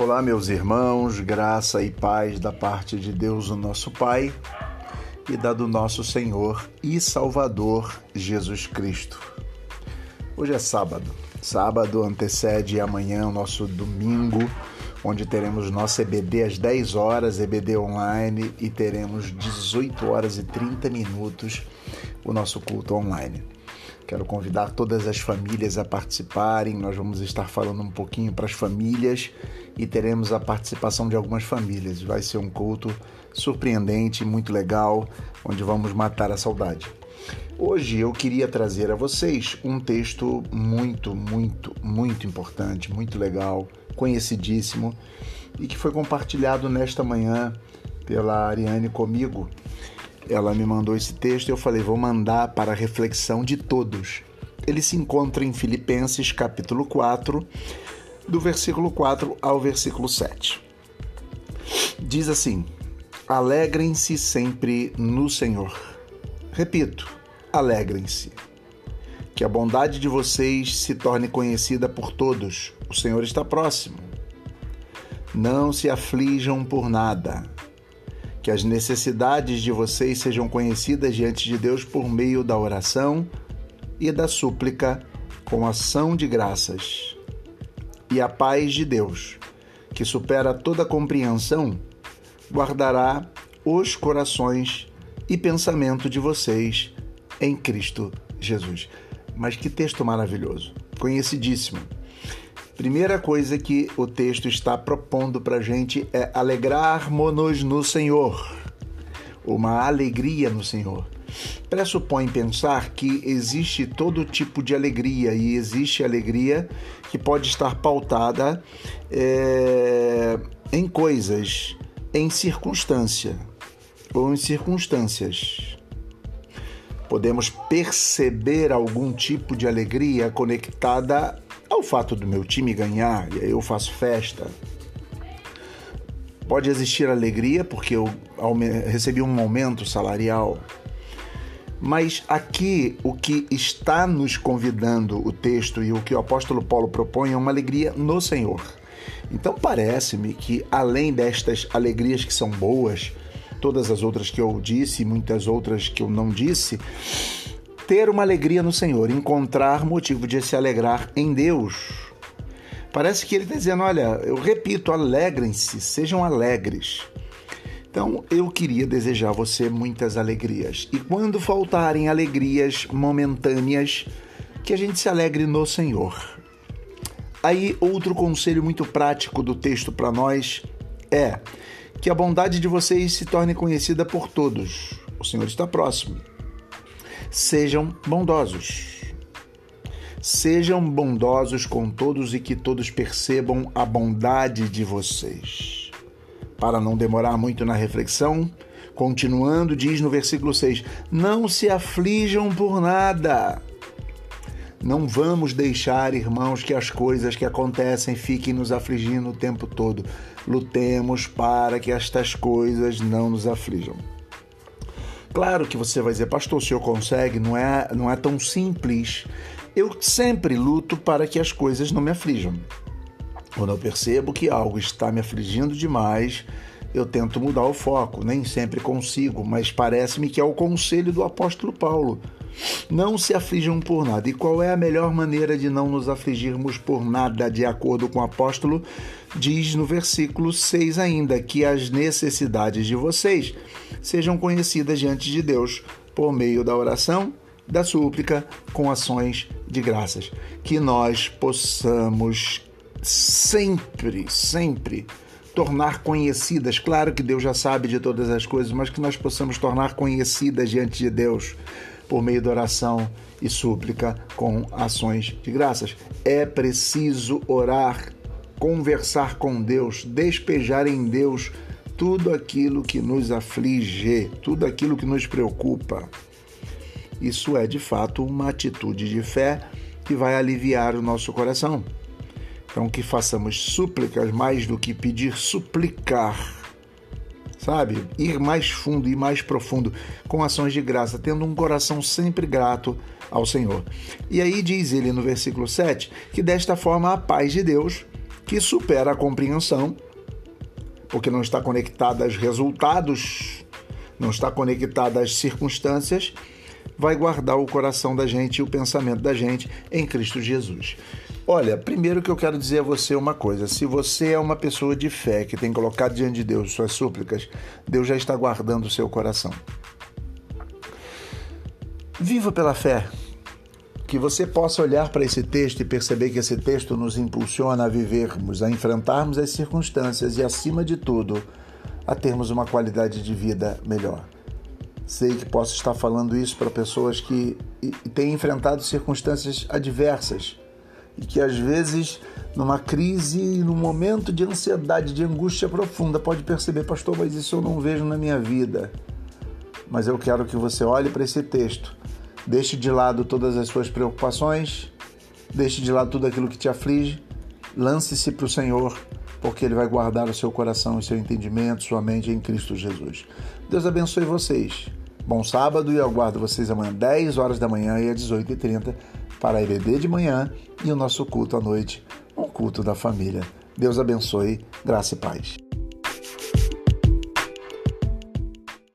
Olá, meus irmãos, graça e paz da parte de Deus, o nosso Pai, e da do nosso Senhor e Salvador Jesus Cristo. Hoje é sábado. Sábado antecede amanhã o nosso domingo, onde teremos nosso EBD às 10 horas, EBD online, e teremos 18 horas e 30 minutos o nosso culto online. Quero convidar todas as famílias a participarem. Nós vamos estar falando um pouquinho para as famílias e teremos a participação de algumas famílias. Vai ser um culto surpreendente, muito legal, onde vamos matar a saudade. Hoje eu queria trazer a vocês um texto muito, muito, muito importante, muito legal, conhecidíssimo e que foi compartilhado nesta manhã pela Ariane comigo ela me mandou esse texto e eu falei, vou mandar para a reflexão de todos. Ele se encontra em Filipenses capítulo 4, do versículo 4 ao versículo 7. Diz assim: Alegrem-se sempre no Senhor. Repito, alegrem-se. Que a bondade de vocês se torne conhecida por todos. O Senhor está próximo. Não se aflijam por nada que as necessidades de vocês sejam conhecidas diante de Deus por meio da oração e da súplica com ação de graças. E a paz de Deus, que supera toda compreensão, guardará os corações e pensamento de vocês em Cristo Jesus. Mas que texto maravilhoso, conhecidíssimo. Primeira coisa que o texto está propondo para a gente é alegrar-nos no Senhor, uma alegria no Senhor. Pressupõe pensar que existe todo tipo de alegria e existe alegria que pode estar pautada é, em coisas, em circunstância ou em circunstâncias. Podemos perceber algum tipo de alegria conectada ao fato do meu time ganhar, e aí eu faço festa. Pode existir alegria porque eu recebi um aumento salarial. Mas aqui o que está nos convidando o texto e o que o apóstolo Paulo propõe é uma alegria no Senhor. Então parece-me que além destas alegrias que são boas, todas as outras que eu disse e muitas outras que eu não disse, ter uma alegria no Senhor, encontrar motivo de se alegrar em Deus. Parece que ele está dizendo: olha, eu repito, alegrem-se, sejam alegres. Então eu queria desejar a você muitas alegrias. E quando faltarem alegrias momentâneas, que a gente se alegre no Senhor. Aí, outro conselho muito prático do texto para nós é que a bondade de vocês se torne conhecida por todos. O Senhor está próximo. Sejam bondosos. Sejam bondosos com todos e que todos percebam a bondade de vocês. Para não demorar muito na reflexão, continuando, diz no versículo 6: Não se aflijam por nada. Não vamos deixar, irmãos, que as coisas que acontecem fiquem nos afligindo o tempo todo. Lutemos para que estas coisas não nos aflijam. Claro que você vai dizer, pastor, o senhor consegue, não é, não é tão simples. Eu sempre luto para que as coisas não me aflijam. Quando eu percebo que algo está me afligindo demais, eu tento mudar o foco. Nem sempre consigo, mas parece-me que é o conselho do apóstolo Paulo. Não se aflijam por nada. E qual é a melhor maneira de não nos afligirmos por nada, de acordo com o apóstolo? Diz no versículo 6 ainda que as necessidades de vocês sejam conhecidas diante de Deus por meio da oração, da súplica, com ações de graças. Que nós possamos sempre, sempre tornar conhecidas. Claro que Deus já sabe de todas as coisas, mas que nós possamos tornar conhecidas diante de Deus por meio da oração e súplica com ações de graças. É preciso orar, conversar com Deus, despejar em Deus tudo aquilo que nos aflige, tudo aquilo que nos preocupa. Isso é de fato uma atitude de fé que vai aliviar o nosso coração. Então, que façamos súplicas mais do que pedir, suplicar. Sabe? Ir mais fundo e mais profundo com ações de graça, tendo um coração sempre grato ao Senhor. E aí diz ele no versículo 7 que desta forma a paz de Deus, que supera a compreensão, porque não está conectada aos resultados, não está conectada às circunstâncias, vai guardar o coração da gente e o pensamento da gente em Cristo Jesus. Olha, primeiro que eu quero dizer a você uma coisa: se você é uma pessoa de fé que tem colocado diante de Deus suas súplicas, Deus já está guardando o seu coração. Viva pela fé. Que você possa olhar para esse texto e perceber que esse texto nos impulsiona a vivermos, a enfrentarmos as circunstâncias e, acima de tudo, a termos uma qualidade de vida melhor. Sei que posso estar falando isso para pessoas que têm enfrentado circunstâncias adversas e que às vezes numa crise, num momento de ansiedade, de angústia profunda, pode perceber, pastor, mas isso eu não vejo na minha vida. Mas eu quero que você olhe para esse texto, deixe de lado todas as suas preocupações, deixe de lado tudo aquilo que te aflige, lance-se para o Senhor porque Ele vai guardar o seu coração e seu entendimento, sua mente em Cristo Jesus. Deus abençoe vocês. Bom sábado e aguardo vocês amanhã, 10 horas da manhã e às 18h30 para a EBD de manhã e o nosso culto à noite, um culto da família. Deus abençoe, graça e paz.